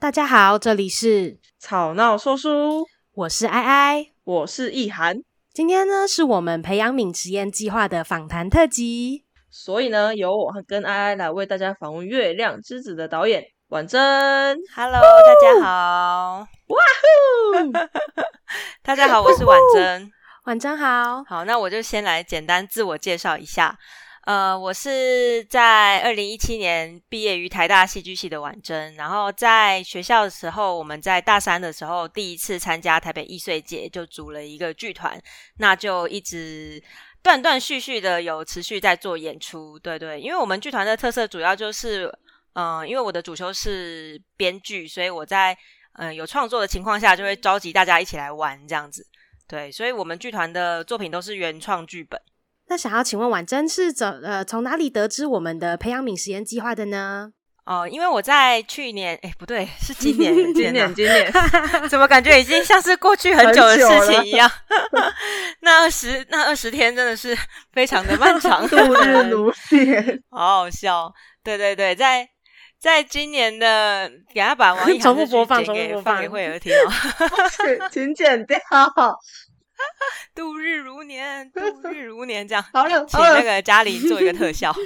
大家好，这里是吵闹说书，我是艾艾，我是易涵。今天呢，是我们培养皿实验计划的访谈特辑，所以呢，由我跟艾艾来为大家访问《月亮之子》的导演婉珍。Hello，大家好！哇呼！大家好，我是婉珍。婉珍好。好，那我就先来简单自我介绍一下。呃，我是在二零一七年毕业于台大戏剧系的婉珍，然后在学校的时候，我们在大三的时候第一次参加台北艺穗节，就组了一个剧团，那就一直断断续续的有持续在做演出，对对，因为我们剧团的特色主要就是，嗯、呃，因为我的主修是编剧，所以我在嗯、呃、有创作的情况下，就会召集大家一起来玩这样子，对，所以我们剧团的作品都是原创剧本。那想要请问婉珍是怎呃从哪里得知我们的培养皿实验计划的呢？哦，因为我在去年，哎，不对，是今年，今年，今年，怎么感觉已经像是过去很久的事情一样？那二十那二十天真的是非常的漫长，度日如年，好好笑。对对对，在在今年的，给他把王一重复播放，重复播放给慧儿听哦，请剪掉。度日如年，度日 如年，这样好了，请那个嘉玲做一个特效。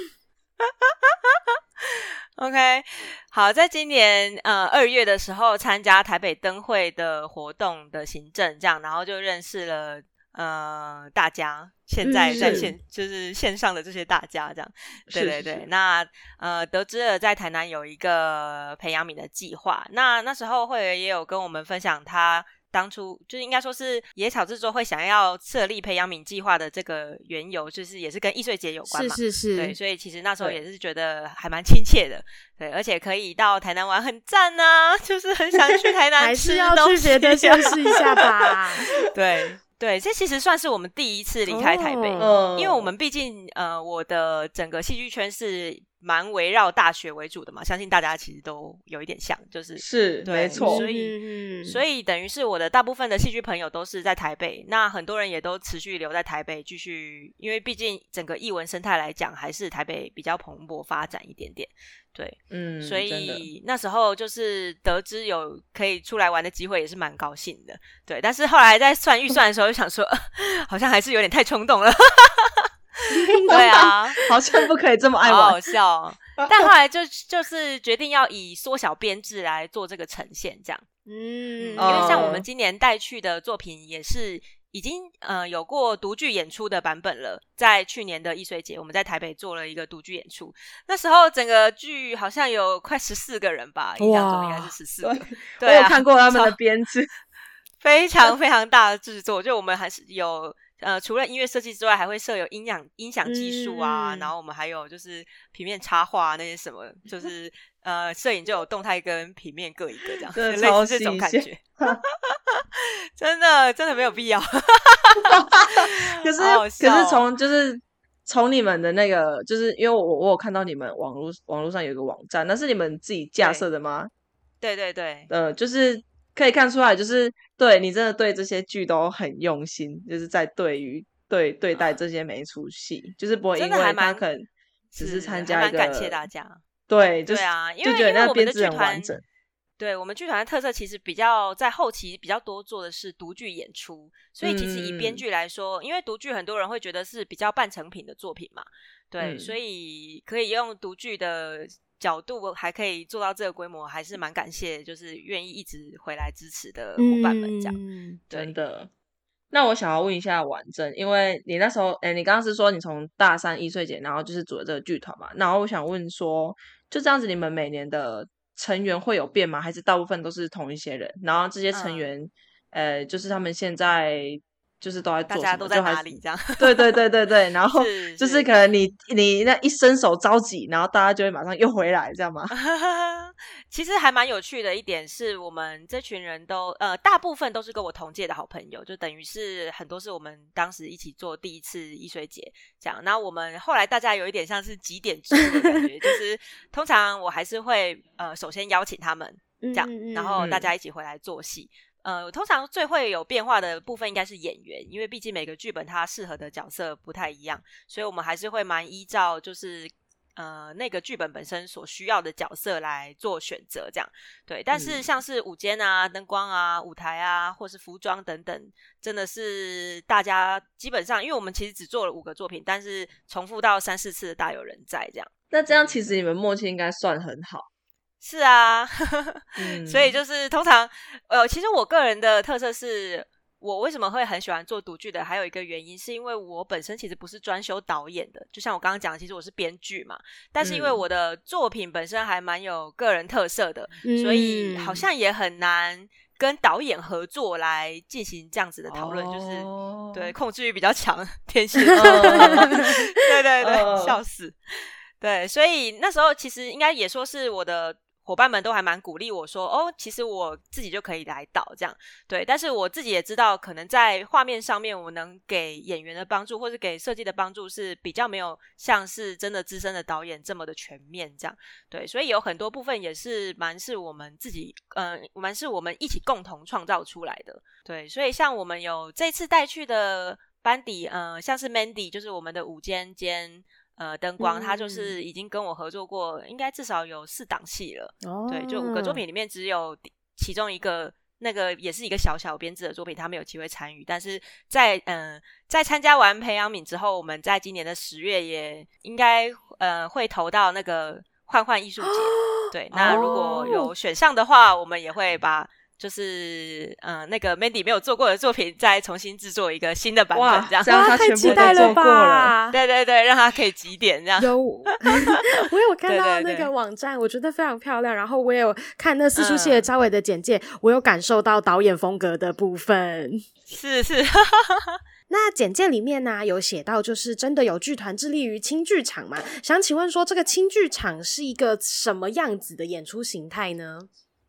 OK，好，在今年呃二月的时候参加台北灯会的活动的行政，这样，然后就认识了呃大家，现在在线、嗯、就是线上的这些大家，这样，对对对。是是那呃得知了在台南有一个培养皿的计划，那那时候慧儿也有跟我们分享他。当初就是应该说是野草制作会想要设立培养皿计划的这个缘由，就是也是跟易碎节有关嘛。是是是。对，所以其实那时候也是觉得还蛮亲切的。对，对，而且可以到台南玩，很赞呐、啊，就是很想去台南吃东西，还是要去觉得见识一下吧。对对，这其实算是我们第一次离开台北，哦、因为我们毕竟呃，我的整个戏剧圈是。蛮围绕大学为主的嘛，相信大家其实都有一点像，就是是对没错，所以所以等于是我的大部分的戏剧朋友都是在台北，那很多人也都持续留在台北继续，因为毕竟整个艺文生态来讲，还是台北比较蓬勃发展一点点，对，嗯，所以那时候就是得知有可以出来玩的机会，也是蛮高兴的，对，但是后来在算预算的时候，就想说 好像还是有点太冲动了。对啊，好像不可以这么爱玩，好好笑哦。但后来就就是决定要以缩小编制来做这个呈现，这样。嗯，因为像我们今年带去的作品也是已经呃有过独剧演出的版本了。在去年的易水节，我们在台北做了一个独剧演出，那时候整个剧好像有快十四个人吧，印象中应该是十四个。对啊，我有看过他们的编制，非常非常大的制作，就我们还是有。呃，除了音乐设计之外，还会设有音响音响技术啊，嗯、然后我们还有就是平面插画那些什么，就 是呃，摄影就有动态跟平面各一个这样，对 类似这种感觉。真的真的没有必要。可是可是从就是从你们的那个，就是因为我我有看到你们网络网络上有一个网站，那是你们自己架设的吗？对对对，呃，就是。可以看出来，就是对你真的对这些剧都很用心，就是在对于对对待这些每一出戏，啊、就是不会因为他可能只是参加一个，感谢大家。对，对啊，因为就觉得那我们的剧团，对我们剧团的特色其实比较在后期比较多做的是独剧演出，所以其实以编剧来说，嗯、因为独剧很多人会觉得是比较半成品的作品嘛，对，嗯、所以可以用独剧的。角度还可以做到这个规模，还是蛮感谢，就是愿意一直回来支持的伙伴们，这样、嗯、真的。那我想要问一下婉珍，因为你那时候，哎，你刚刚是说你从大三一岁节，然后就是组了这个剧团嘛？然后我想问说，就这样子，你们每年的成员会有变吗？还是大部分都是同一些人？然后这些成员，嗯、呃，就是他们现在。就是都在，大家都在哪里？这样 对对对对对，然 后就是可能你你那一伸手着急，然后大家就会马上又回来，这样吗？其实还蛮有趣的一点是我们这群人都呃大部分都是跟我同届的好朋友，就等于是很多是我们当时一起做第一次易水节这样。那我们后来大家有一点像是几点制的感觉，就是通常我还是会呃首先邀请他们这样，然后大家一起回来做戏。呃，通常最会有变化的部分应该是演员，因为毕竟每个剧本它适合的角色不太一样，所以我们还是会蛮依照就是呃那个剧本本身所需要的角色来做选择，这样对。但是像是舞间啊、灯光啊、舞台啊，或是服装等等，真的是大家基本上，因为我们其实只做了五个作品，但是重复到三四次的大有人在这样。那这样其实你们默契应该算很好。是啊，嗯、所以就是通常呃，其实我个人的特色是。我为什么会很喜欢做独剧的？还有一个原因，是因为我本身其实不是专修导演的，就像我刚刚讲的，其实我是编剧嘛。但是因为我的作品本身还蛮有个人特色的，嗯、所以好像也很难跟导演合作来进行这样子的讨论，哦、就是对控制欲比较强，天蝎座，对对对，哦、笑死。对，所以那时候其实应该也说是我的。伙伴们都还蛮鼓励我说：“哦，其实我自己就可以来导这样，对。但是我自己也知道，可能在画面上面，我能给演员的帮助，或是给设计的帮助，是比较没有像是真的资深的导演这么的全面这样，对。所以有很多部分也是蛮是我们自己，嗯、呃，蛮是我们一起共同创造出来的，对。所以像我们有这次带去的班底，嗯、呃，像是 Mandy，就是我们的舞监兼。”呃，灯光，他就是已经跟我合作过，嗯、应该至少有四档戏了。哦，对，就五个作品里面，只有其中一个那个也是一个小小编制的作品，他没有机会参与。但是在嗯、呃，在参加完培养皿之后，我们在今年的十月也应该呃会投到那个幻幻艺术节。哦、对，那如果有选上的话，我们也会把。就是嗯，那个 Mandy 没有做过的作品，再重新制作一个新的版本，这样，这样他全部都做过了。对对对，让他可以几点这样。有，我有看到那个网站，我觉得非常漂亮。然后我也有看那四出戏的招伟的简介，嗯、我有感受到导演风格的部分。是是，那简介里面呢、啊、有写到，就是真的有剧团致力于轻剧场嘛？想请问说，这个轻剧场是一个什么样子的演出形态呢？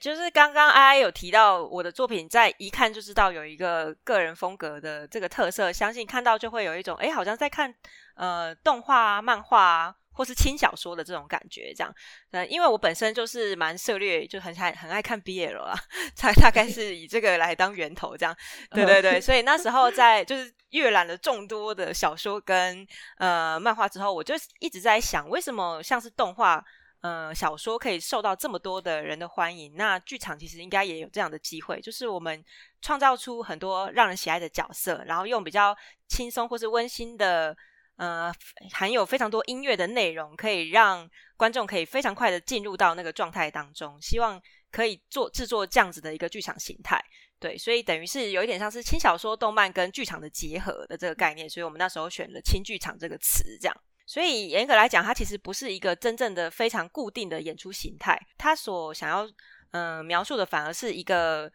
就是刚刚 ai 有提到我的作品，在一看就知道有一个个人风格的这个特色，相信看到就会有一种哎，好像在看呃动画啊、漫画啊，或是轻小说的这种感觉，这样。嗯，因为我本身就是蛮涉猎，就很爱很爱看 BL 啊，才大概是以这个来当源头，这样。对对对，所以那时候在就是阅览了众多的小说跟呃漫画之后，我就一直在想，为什么像是动画。呃，小说可以受到这么多的人的欢迎，那剧场其实应该也有这样的机会，就是我们创造出很多让人喜爱的角色，然后用比较轻松或是温馨的，呃，含有非常多音乐的内容，可以让观众可以非常快的进入到那个状态当中。希望可以做制作这样子的一个剧场形态，对，所以等于是有一点像是轻小说、动漫跟剧场的结合的这个概念，所以我们那时候选了“轻剧场”这个词，这样。所以严格来讲，它其实不是一个真正的非常固定的演出形态。它所想要嗯、描述的，反而是一个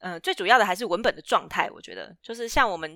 嗯、最主要的还是文本的状态。我觉得，就是像我们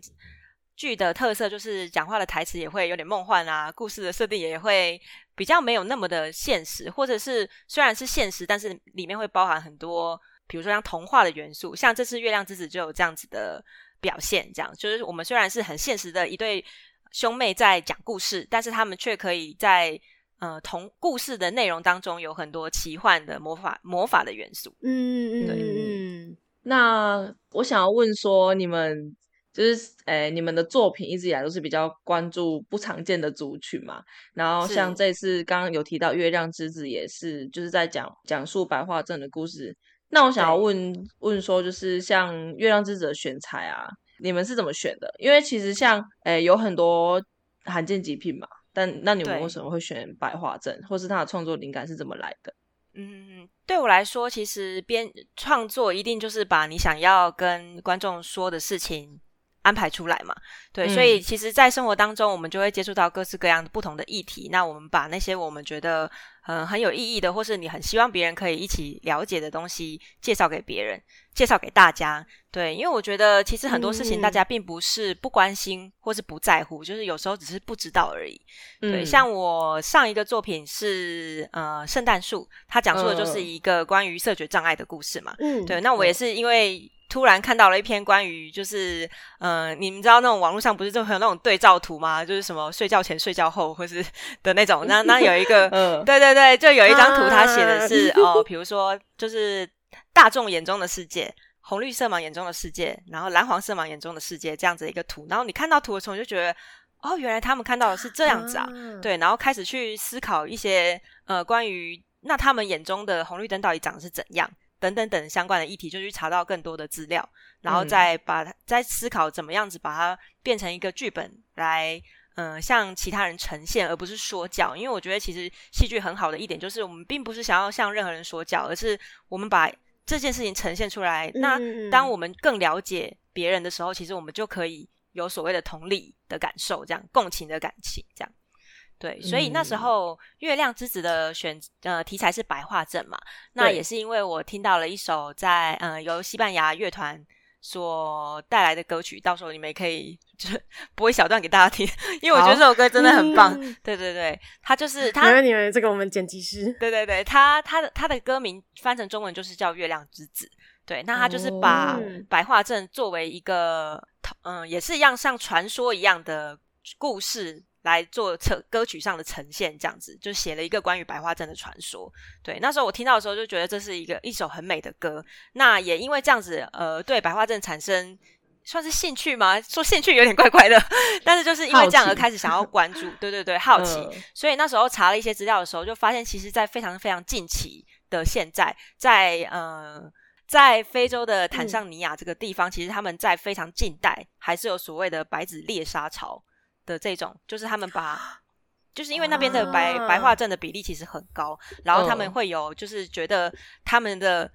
剧的特色，就是讲话的台词也会有点梦幻啊，故事的设定也会比较没有那么的现实，或者是虽然是现实，但是里面会包含很多，比如说像童话的元素。像这次《月亮之子》就有这样子的表现，这样就是我们虽然是很现实的一对。兄妹在讲故事，但是他们却可以在呃同故事的内容当中有很多奇幻的魔法魔法的元素。嗯嗯嗯嗯。那我想要问说，你们就是诶，你们的作品一直以来都是比较关注不常见的族群嘛？然后像这次刚刚有提到《月亮之子》，也是就是在讲讲述白化症的故事。那我想要问对问说，就是像《月亮之子》的选材啊。你们是怎么选的？因为其实像诶、欸、有很多罕见疾病嘛，但那你们为什么会选白化症，或是他的创作灵感是怎么来的？嗯，对我来说，其实编创作一定就是把你想要跟观众说的事情安排出来嘛。对，嗯、所以其实，在生活当中，我们就会接触到各式各样的不同的议题。那我们把那些我们觉得嗯很有意义的，或是你很希望别人可以一起了解的东西，介绍给别人，介绍给大家。对，因为我觉得其实很多事情大家并不是不关心或是不在乎，嗯、就是有时候只是不知道而已。对，嗯、像我上一个作品是呃圣诞树，它讲述的就是一个关于色觉障碍的故事嘛。嗯，对，那我也是因为突然看到了一篇关于就是呃你们知道那种网络上不是就很有那种对照图吗？就是什么睡觉前、睡觉后或是的那种。那那有一个，嗯，对对对，就有一张图，它写的是、啊、哦，比如说就是大众眼中的世界。红绿色盲眼中的世界，然后蓝黄色盲眼中的世界，这样子一个图。然后你看到图的时候，你就觉得哦，原来他们看到的是这样子啊，啊对，然后开始去思考一些呃关于那他们眼中的红绿灯到底长得是怎样等等等相关的议题，就去查到更多的资料，然后再把它再思考怎么样子把它变成一个剧本来。嗯、呃，向其他人呈现，而不是说教。因为我觉得，其实戏剧很好的一点就是，我们并不是想要向任何人说教，而是我们把这件事情呈现出来。那当我们更了解别人的时候，其实我们就可以有所谓的同理的感受，这样共情的感情，这样。对，所以那时候《月亮之子》的选呃题材是白化症嘛，那也是因为我听到了一首在呃由西班牙乐团。所带来的歌曲，到时候你们也可以就是 播一小段给大家听，因为我觉得这首歌真的很棒。嗯、对对对，他就是他，没问题，没问题，这个我们剪辑师。对对对，他他的他的歌名翻成中文就是叫《月亮之子》。对，那他就是把白化症作为一个嗯，也是一样像传说一样的故事。来做成歌曲上的呈现，这样子就写了一个关于白花镇的传说。对，那时候我听到的时候就觉得这是一个一首很美的歌。那也因为这样子，呃，对白花镇产生算是兴趣吗？说兴趣有点怪怪的，但是就是因为这样而开始想要关注。对对对，好奇。呃、所以那时候查了一些资料的时候，就发现其实，在非常非常近期的现在，在呃，在非洲的坦桑尼亚这个地方，嗯、其实他们在非常近代还是有所谓的白纸猎杀潮。的这种，就是他们把，就是因为那边的白、啊、白化症的比例其实很高，然后他们会有，就是觉得他们的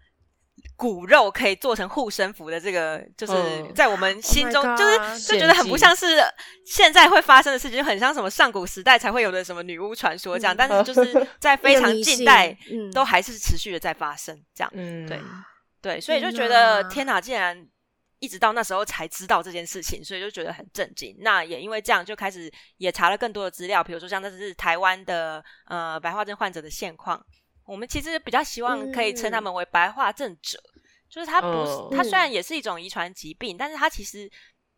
骨肉可以做成护身符的这个，就是在我们心中，嗯、就是就觉得很不像是现在会发生的事情，就很像什么上古时代才会有的什么女巫传说这样，嗯、但是就是 在非常近代，都还是持续的在发生这样，嗯，对对，所以就觉得天哪，竟然。一直到那时候才知道这件事情，所以就觉得很震惊。那也因为这样，就开始也查了更多的资料，比如说像这是台湾的呃白化症患者的现况。我们其实比较希望可以称他们为白化症者，嗯、就是他不是，嗯、他虽然也是一种遗传疾病，但是他其实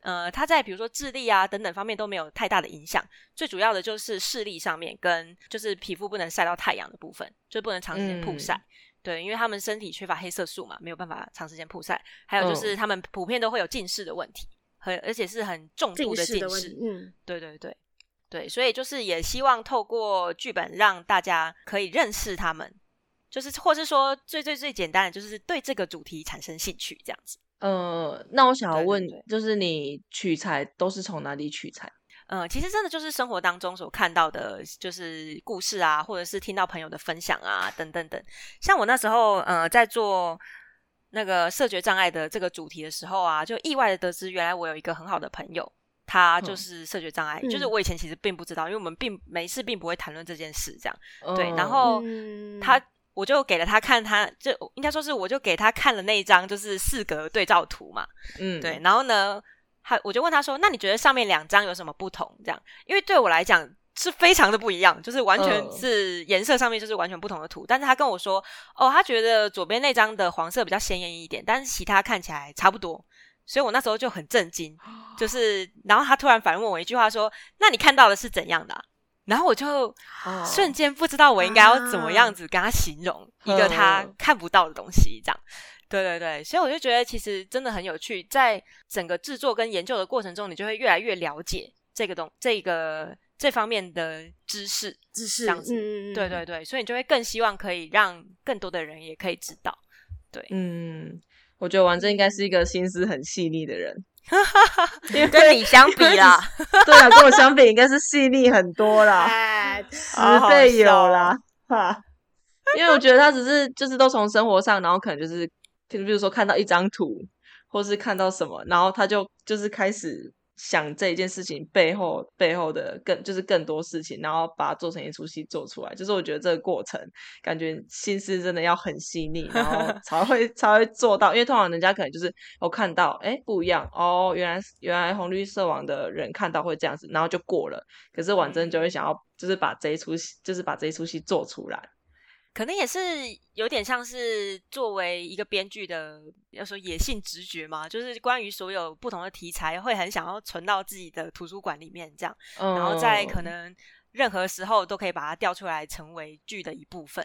呃他在比如说智力啊等等方面都没有太大的影响。最主要的就是视力上面跟就是皮肤不能晒到太阳的部分，就不能长时间曝晒。嗯对，因为他们身体缺乏黑色素嘛，没有办法长时间曝晒。还有就是他们普遍都会有近视的问题，很而且是很重度的近视。近视嗯，对对对对，所以就是也希望透过剧本让大家可以认识他们，就是或是说最最最简单的，就是对这个主题产生兴趣这样子。呃，那我想要问，对对对，就是你取材都是从哪里取材？嗯，其实真的就是生活当中所看到的，就是故事啊，或者是听到朋友的分享啊，等等等。像我那时候，呃，在做那个视觉障碍的这个主题的时候啊，就意外的得知，原来我有一个很好的朋友，他就是视觉障碍。嗯、就是我以前其实并不知道，因为我们并没事，并不会谈论这件事，这样。嗯、对，然后他，我就给了他看他，他就应该说是，我就给他看了那一张就是四格对照图嘛。嗯，对，然后呢？他我就问他说：“那你觉得上面两张有什么不同？这样，因为对我来讲是非常的不一样，就是完全是颜色上面就是完全不同的图。但是他跟我说，哦，他觉得左边那张的黄色比较鲜艳一点，但是其他看起来差不多。所以我那时候就很震惊，就是然后他突然反问我一句话说：那你看到的是怎样的啊？然后我就瞬间不知道我应该要怎么样子跟他形容一个他看不到的东西，这样。”对对对，所以我就觉得其实真的很有趣，在整个制作跟研究的过程中，你就会越来越了解这个东这个这方面的知识知识这样子。嗯、对对对，所以你就会更希望可以让更多的人也可以知道。对，嗯，我觉得王真应该是一个心思很细腻的人，因为跟你相比啦，对啊，跟我相比应该是细腻很多啦，十倍有啦，哈，因为我觉得他只是就是都从生活上，然后可能就是。就比如说看到一张图，或是看到什么，然后他就就是开始想这一件事情背后背后的更就是更多事情，然后把它做成一出戏做出来。就是我觉得这个过程，感觉心思真的要很细腻，然后 才会才会做到。因为通常人家可能就是我看到哎不一样哦，原来原来红绿色网的人看到会这样子，然后就过了。可是婉珍就会想要就是把这一出戏就是把这一出戏做出来。可能也是有点像是作为一个编剧的，要说野性直觉嘛，就是关于所有不同的题材，会很想要存到自己的图书馆里面，这样，然后在可能任何时候都可以把它调出来成为剧的一部分。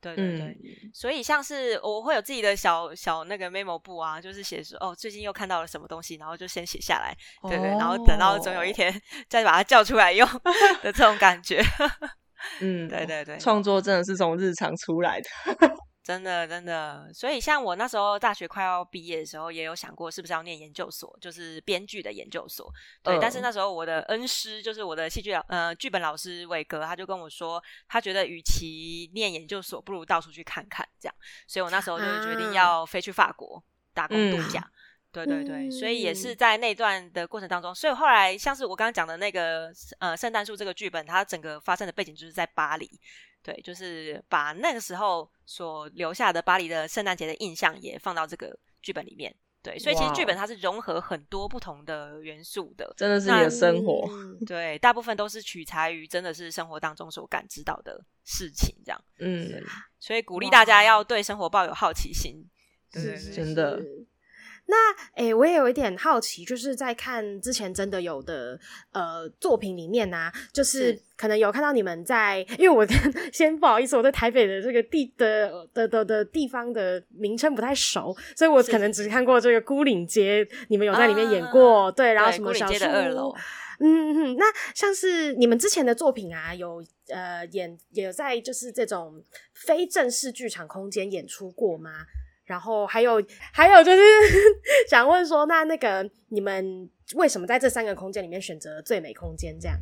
对对对，嗯、所以像是我会有自己的小小那个 memo 簿啊，就是写说哦，最近又看到了什么东西，然后就先写下来，对对，然后等到总有一天 再把它叫出来用 的这种感觉。嗯，对对对，创作真的是从日常出来的。真的，真的，所以像我那时候大学快要毕业的时候，也有想过是不是要念研究所，就是编剧的研究所。对，嗯、但是那时候我的恩师就是我的戏剧老呃剧本老师伟哥，他就跟我说，他觉得与其念研究所，不如到处去看看这样。所以我那时候就决定要飞去法国、啊、打工度假。嗯、对对对，嗯、所以也是在那段的过程当中，所以后来像是我刚刚讲的那个呃圣诞树这个剧本，它整个发生的背景就是在巴黎。对，就是把那个时候所留下的巴黎的圣诞节的印象也放到这个剧本里面。对，所以其实剧本它是融合很多不同的元素的，真的是你的生活。对，大部分都是取材于真的是生活当中所感知到的事情，这样。嗯，所以鼓励大家要对生活抱有好奇心。对，真的。那诶、欸，我也有一点好奇，就是在看之前真的有的呃作品里面呢、啊，就是可能有看到你们在，因为我 先不好意思，我对台北的这个地的的的的地方的名称不太熟，所以我可能只看过这个孤岭街，你们有在里面演过，啊、对，然后什么小树的二楼，嗯嗯，那像是你们之前的作品啊，有呃演也有在就是这种非正式剧场空间演出过吗？然后还有还有就是 想问说，那那个你们为什么在这三个空间里面选择最美空间？这样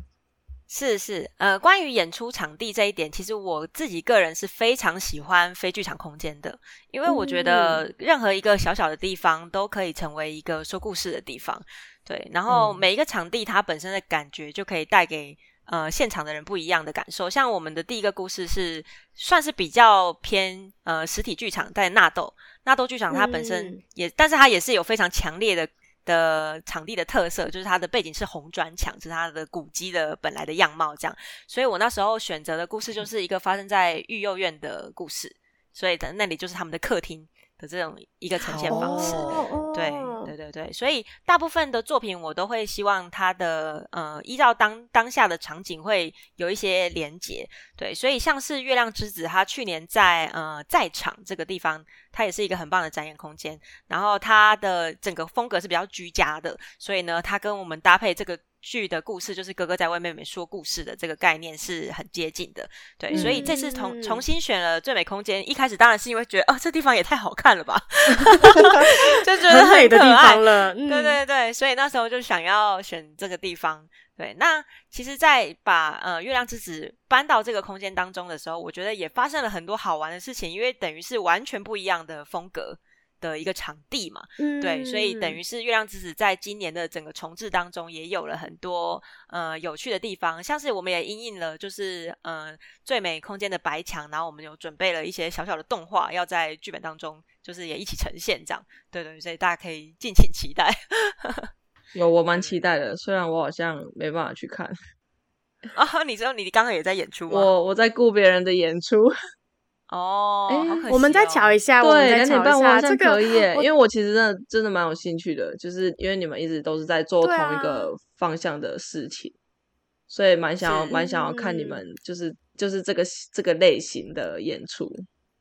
是是呃，关于演出场地这一点，其实我自己个人是非常喜欢非剧场空间的，因为我觉得任何一个小小的地方都可以成为一个说故事的地方。对，然后每一个场地它本身的感觉就可以带给。呃，现场的人不一样的感受，像我们的第一个故事是算是比较偏呃实体剧场，在纳豆纳豆剧场，它本身也，嗯、但是它也是有非常强烈的的场地的特色，就是它的背景是红砖墙，是它的古迹的本来的样貌这样。所以我那时候选择的故事就是一个发生在育幼院的故事，所以的那里就是他们的客厅。的这种一个呈现方式，哦、对对对对，所以大部分的作品我都会希望它的呃依照当当下的场景会有一些连结，对，所以像是月亮之子，它去年在呃在场这个地方，它也是一个很棒的展演空间，然后它的整个风格是比较居家的，所以呢，它跟我们搭配这个。剧的故事就是哥哥在为妹妹说故事的这个概念是很接近的，对，嗯、所以这次重重新选了最美空间。一开始当然是因为觉得，哦，这地方也太好看了吧，就觉得很，很美的地方了。嗯、对对对，所以那时候就想要选这个地方。对，那其实，在把呃月亮之子搬到这个空间当中的时候，我觉得也发生了很多好玩的事情，因为等于是完全不一样的风格。的一个场地嘛，嗯、对，所以等于是月亮之子在今年的整个重置当中也有了很多呃有趣的地方，像是我们也因应了就是呃最美空间的白墙，然后我们有准备了一些小小的动画要在剧本当中就是也一起呈现这样，对对，所以大家可以敬请期待。有，我蛮期待的，虽然我好像没办法去看啊，你知道你刚刚也在演出吗？我我在顾别人的演出。哦，哎、欸，哦、我们再瞧一下，对，两点半我好像可以耶，这个、因为我其实真的真的蛮有兴趣的，就是因为你们一直都是在做同一个方向的事情，啊、所以蛮想要蛮想要看你们就是就是这个这个类型的演出。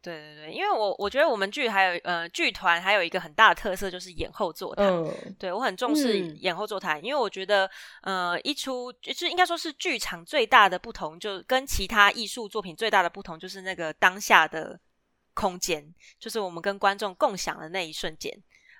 对对对，因为我我觉得我们剧还有呃剧团还有一个很大的特色就是演后座谈，嗯、对我很重视演后座谈，嗯、因为我觉得呃一出就是应该说是剧场最大的不同，就跟其他艺术作品最大的不同就是那个当下的空间，就是我们跟观众共享的那一瞬间。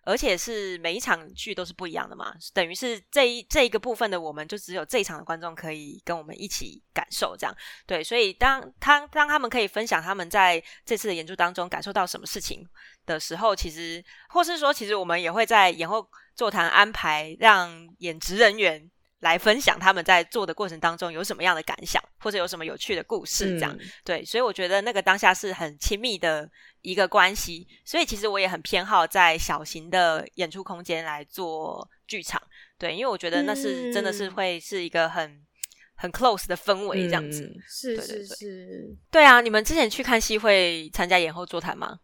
而且是每一场剧都是不一样的嘛，等于是这一这一个部分的，我们就只有这一场的观众可以跟我们一起感受这样。对，所以当他当他们可以分享他们在这次的演出当中感受到什么事情的时候，其实或是说，其实我们也会在演后座谈安排让演职人员。来分享他们在做的过程当中有什么样的感想，或者有什么有趣的故事，这样、嗯、对，所以我觉得那个当下是很亲密的一个关系，所以其实我也很偏好在小型的演出空间来做剧场，对，因为我觉得那是真的是会是一个很很 close 的氛围，这样子，嗯、是是是，对啊，你们之前去看戏会参加演后座谈吗？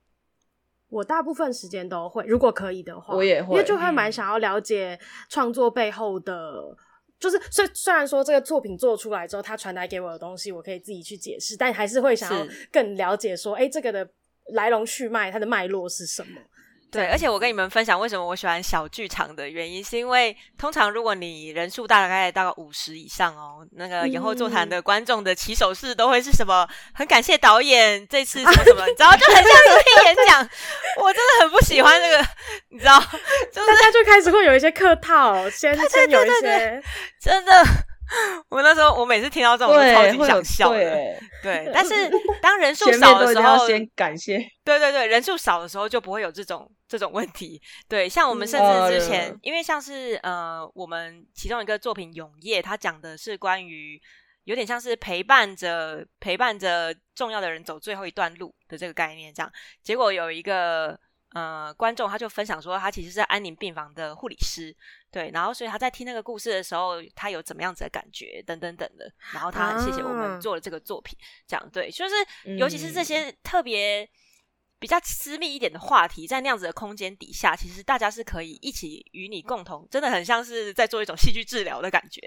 我大部分时间都会，如果可以的话，我也会，因为就会蛮想要了解创作背后的。就是虽虽然说这个作品做出来之后，它传达给我的东西，我可以自己去解释，但还是会想要更了解说，哎、欸，这个的来龙去脉，它的脉络是什么。对，而且我跟你们分享为什么我喜欢小剧场的原因，是因为通常如果你人数大概大概五十以上哦，那个延后座谈的观众的起手式都会是什么？很感谢导演这次什么什么，你知道就很像是听演讲。我真的很不喜欢这个，你知道，就是大家就开始会有一些客套，先先有一些，真的。我那时候，我每次听到这种，我超级想笑的。对，对，但是 当人数少的时候，先感谢。对对对，人数少的时候就不会有这种这种问题。对，像我们甚至之前，嗯、因为像是呃，我们其中一个作品《永夜》，它讲的是关于有点像是陪伴着陪伴着重要的人走最后一段路的这个概念。这样，结果有一个。呃，观众他就分享说，他其实是安宁病房的护理师，对，然后所以他在听那个故事的时候，他有怎么样子的感觉，等等等的，然后他很谢谢我们做了这个作品，啊、这样对，就是尤其是这些特别比较私密一点的话题，在那样子的空间底下，其实大家是可以一起与你共同，真的很像是在做一种戏剧治疗的感觉，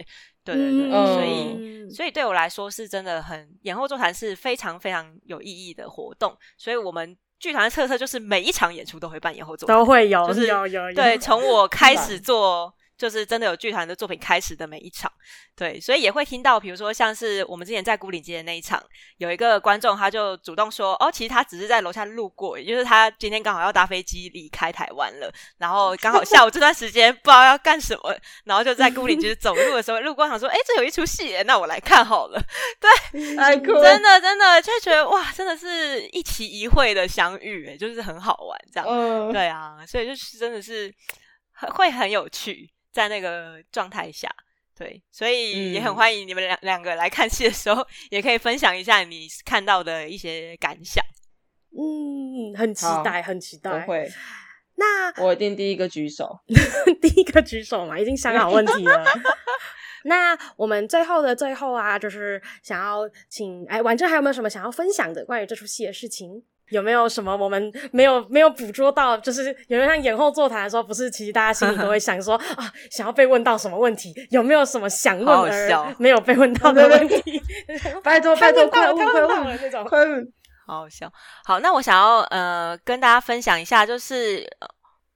对对对，嗯、所以所以对我来说是真的很演后座谈是非常非常有意义的活动，所以我们。剧团的特色就是每一场演出都会办演后座谈，都会有，就是有有有。对，从我开始做。就是真的有剧团的作品开始的每一场，对，所以也会听到，比如说像是我们之前在牯岭街的那一场，有一个观众他就主动说，哦，其实他只是在楼下路过，也就是他今天刚好要搭飞机离开台湾了，然后刚好下午这段时间 不知道要干什么，然后就在牯岭街走路的时候路过，想说，哎，这有一出戏，那我来看好了，对，真的真的就觉得哇，真的是一期一会的相遇，哎，就是很好玩这样，嗯，对啊，所以就是真的是会很有趣。在那个状态下，对，所以也很欢迎你们两两个来看戏的时候，也可以分享一下你看到的一些感想。嗯，很期待，很期待。不会，那我一定第一个举手，第一个举手嘛，已经想好问题了。那我们最后的最后啊，就是想要请哎，婉珍还有没有什么想要分享的关于这出戏的事情？有没有什么我们没有没有捕捉到？就是有没有像延后座谈的时候，不是其实大家心里都会想说啊，想要被问到什么问题？有没有什么想问而没有被问到的问题？拜托拜托，快问快问那种，快问，好好笑。好，那我想要呃跟大家分享一下，就是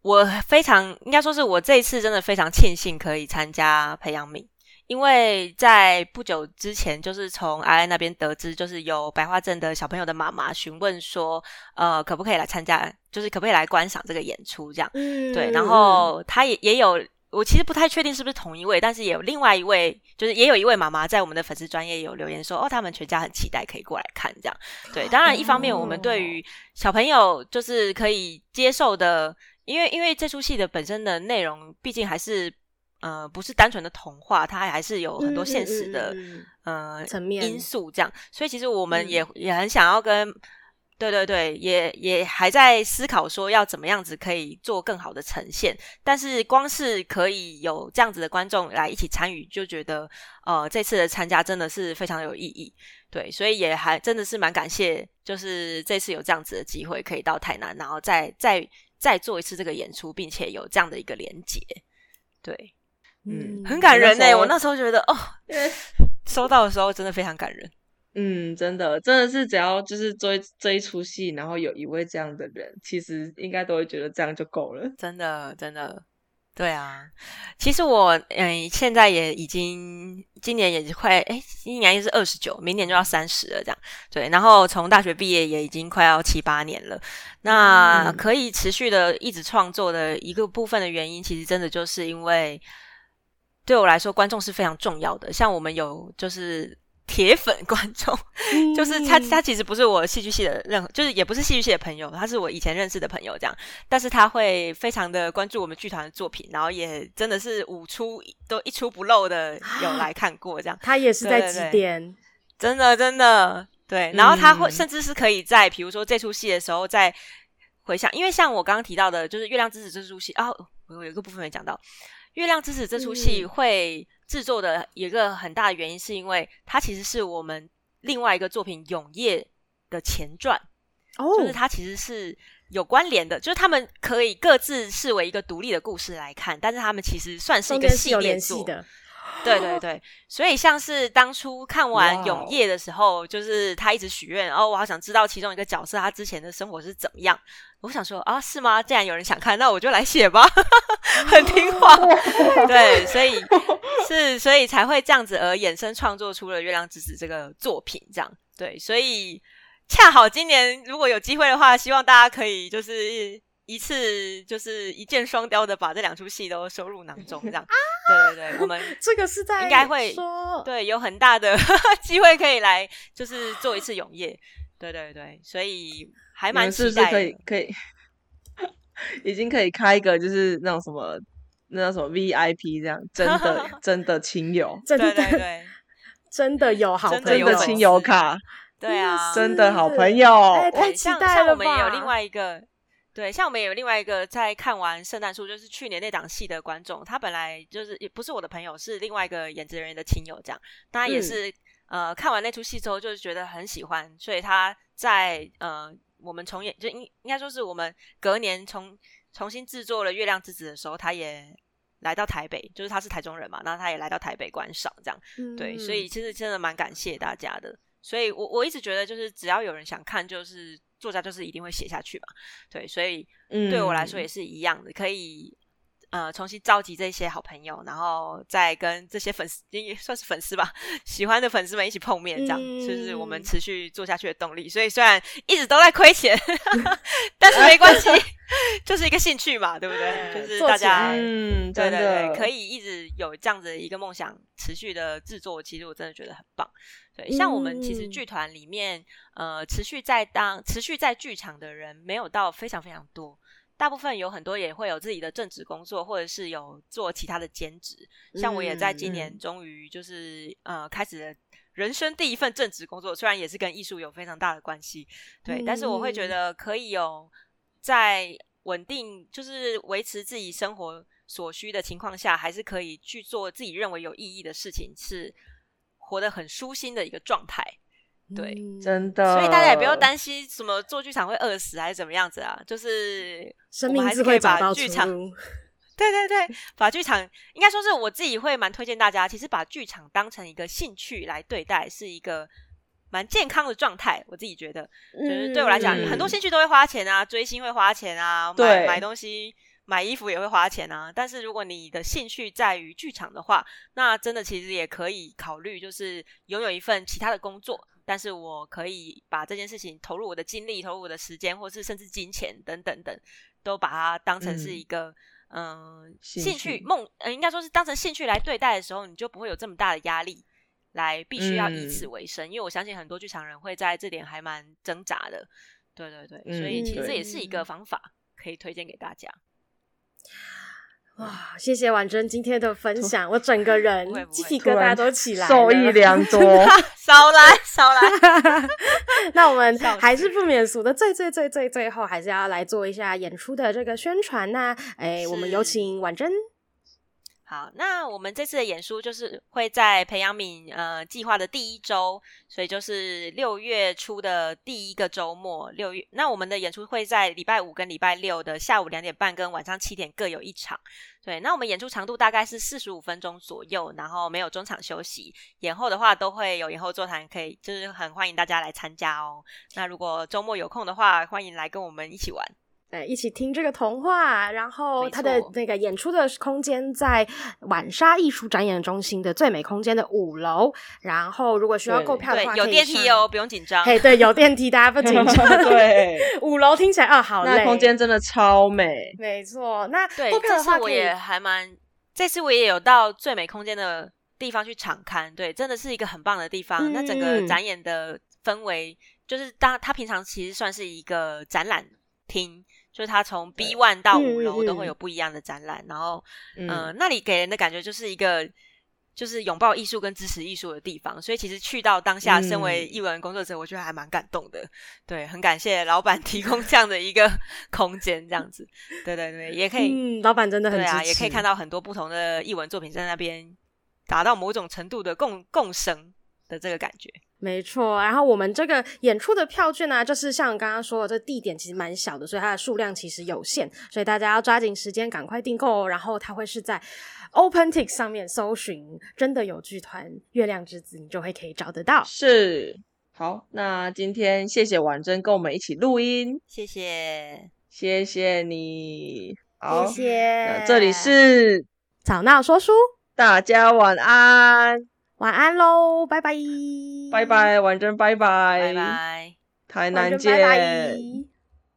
我非常应该说是我这一次真的非常庆幸可以参加培养皿。因为在不久之前，就是从阿爱那边得知，就是有白化症的小朋友的妈妈询问说，呃，可不可以来参加，就是可不可以来观赏这个演出，这样。嗯，对。然后他也也有，我其实不太确定是不是同一位，但是也有另外一位，就是也有一位妈妈在我们的粉丝专业有留言说，哦，他们全家很期待可以过来看，这样。对，当然一方面我们对于小朋友就是可以接受的，因为因为这出戏的本身的内容，毕竟还是。呃，不是单纯的童话，它还是有很多现实的、嗯嗯、呃层面因素，这样。所以其实我们也、嗯、也很想要跟，对对对，也也还在思考说要怎么样子可以做更好的呈现。但是光是可以有这样子的观众来一起参与，就觉得呃这次的参加真的是非常有意义。对，所以也还真的是蛮感谢，就是这次有这样子的机会可以到台南，然后再再再做一次这个演出，并且有这样的一个连结，对。嗯，很感人呢、欸。我那时候觉得，哦，收到的时候真的非常感人。嗯，真的，真的是只要就是追这一出戏，然后有一位这样的人，其实应该都会觉得这样就够了。真的，真的，对啊。其实我嗯，现在也已经今年也快哎，今年也是二十九，明年就要三十了，这样对。然后从大学毕业也已经快要七八年了。那可以持续的一直创作的一个部分的原因，其实真的就是因为。对我来说，观众是非常重要的。像我们有就是铁粉观众，嗯、就是他，他其实不是我戏剧系的任何，就是也不是戏剧系的朋友，他是我以前认识的朋友这样。但是他会非常的关注我们剧团的作品，然后也真的是五出都一出不漏的有来 看过这样。他也是在指点？真的真的对。然后他会甚至是可以在比如说这出戏的时候再回想，因为像我刚刚提到的，就是《月亮之子》这出戏啊，我有一个部分没讲到。《月亮之子》这出戏会制作的一个很大的原因，是因为它其实是我们另外一个作品《永夜》的前传，哦，就是它其实是有关联的，就是他们可以各自视为一个独立的故事来看，但是他们其实算是一个系列作。对对对，所以像是当初看完《永夜》的时候就是他一直许愿，哦，我好想知道其中一个角色他之前的生活是怎么样。我想说啊，是吗？既然有人想看，那我就来写吧，很听话。对，所以是所以才会这样子而衍生创作出了《月亮之子》这个作品，这样对。所以恰好今年如果有机会的话，希望大家可以就是。一次就是一箭双雕的把这两出戏都收入囊中，这样 啊。对对对，我们 这个是在应该会说对，有很大的 机会可以来，就是做一次永夜。对对对，所以还蛮期待的。可以可以，已经可以开一个就是那种什么那种什么 VIP 这样，真的真的亲友，真的对对对，真的有好朋友真的亲友卡，对啊，真的好朋友，哎、太期待了吧！像，像我们也有另外一个。对，像我们也有另外一个在看完《圣诞树》，就是去年那档戏的观众，他本来就是也不是我的朋友，是另外一个演职人员的亲友，这样，当然也是、嗯、呃看完那出戏之后，就是觉得很喜欢，所以他在呃我们重演，就应应该说是我们隔年重重新制作了《月亮之子》的时候，他也来到台北，就是他是台中人嘛，那他也来到台北观赏，这样、嗯，对，所以其实真的蛮感谢大家的，所以我我一直觉得就是只要有人想看，就是。作家就是一定会写下去嘛，对，所以对我来说也是一样的，嗯、可以呃重新召集这些好朋友，然后再跟这些粉丝也算是粉丝吧，喜欢的粉丝们一起碰面，这样、嗯、就是我们持续做下去的动力。所以虽然一直都在亏钱，但是没关系，就是一个兴趣嘛，对不对？就是大家嗯，对对对，可以一直有这样子的一个梦想，持续的制作，其实我真的觉得很棒。对，像我们其实剧团里面，嗯、呃，持续在当持续在剧场的人没有到非常非常多，大部分有很多也会有自己的正职工作，或者是有做其他的兼职。像我也在今年终于就是、嗯、呃开始了人生第一份正职工作，虽然也是跟艺术有非常大的关系，对、嗯，但是我会觉得可以有在稳定就是维持自己生活所需的情况下，还是可以去做自己认为有意义的事情是。活得很舒心的一个状态，对，真的，所以大家也不要担心什么做剧场会饿死还是怎么样子啊，就是我们还是可以把剧场，对对对，把剧场应该说是我自己会蛮推荐大家，其实把剧场当成一个兴趣来对待，是一个蛮健康的状态。我自己觉得，就是对我来讲，嗯、很多兴趣都会花钱啊，追星会花钱啊，买买东西。买衣服也会花钱啊，但是如果你的兴趣在于剧场的话，那真的其实也可以考虑，就是拥有一份其他的工作，但是我可以把这件事情投入我的精力、投入我的时间，或是甚至金钱等等等，都把它当成是一个嗯、呃、兴趣梦，呃，应该说是当成兴趣来对待的时候，你就不会有这么大的压力，来必须要以此为生。嗯、因为我相信很多剧场人会在这点还蛮挣扎的，对对对，所以其实这也是一个方法，可以推荐给大家。哇，谢谢婉珍今天的分享，我整个人 鸡皮疙瘩都起来了，受益良 多。少来少来，那我们还是不免俗的，最最最最最后，还是要来做一下演出的这个宣传。那，哎，我们有请婉珍。好，那我们这次的演出就是会在培养皿呃计划的第一周，所以就是六月初的第一个周末。六月，那我们的演出会在礼拜五跟礼拜六的下午两点半跟晚上七点各有一场。对，那我们演出长度大概是四十五分钟左右，然后没有中场休息。演后的话都会有演后座谈，可以就是很欢迎大家来参加哦。那如果周末有空的话，欢迎来跟我们一起玩。对，一起听这个童话，然后他的那个演出的空间在晚沙艺术展演中心的最美空间的五楼。然后如果需要购票的话，有电梯哦，不用紧张。嘿，对，有电梯，大家不紧张。对，五楼听起来啊，好累。那空间真的超美。没错，那对，这次我也还蛮，这次我也有到最美空间的地方去场刊，对，真的是一个很棒的地方。嗯、那整个展演的氛围，就是当它平常其实算是一个展览厅。就是它从 B one 到五楼都会有不一样的展览，嗯、然后，嗯、呃，那里给人的感觉就是一个就是拥抱艺术跟支持艺术的地方。所以其实去到当下，身为艺文工作者，我觉得还蛮感动的。对，很感谢老板提供这样的一个 空间，这样子。对对对，也可以，嗯、老板真的很对啊，也可以看到很多不同的艺文作品在那边达到某种程度的共共生的这个感觉。没错，然后我们这个演出的票券呢、啊，就是像刚刚说的，这、地点其实蛮小的，所以它的数量其实有限，所以大家要抓紧时间赶快订购哦。然后它会是在 OpenTix 上面搜寻“真的有剧团月亮之子”，你就会可以找得到。是，好，那今天谢谢婉珍跟我们一起录音，谢谢，谢谢你，好，谢谢。这里是吵闹说书，大家晚安。晚安喽，拜拜，拜拜，婉珍，拜拜，拜拜，台南见。拜拜。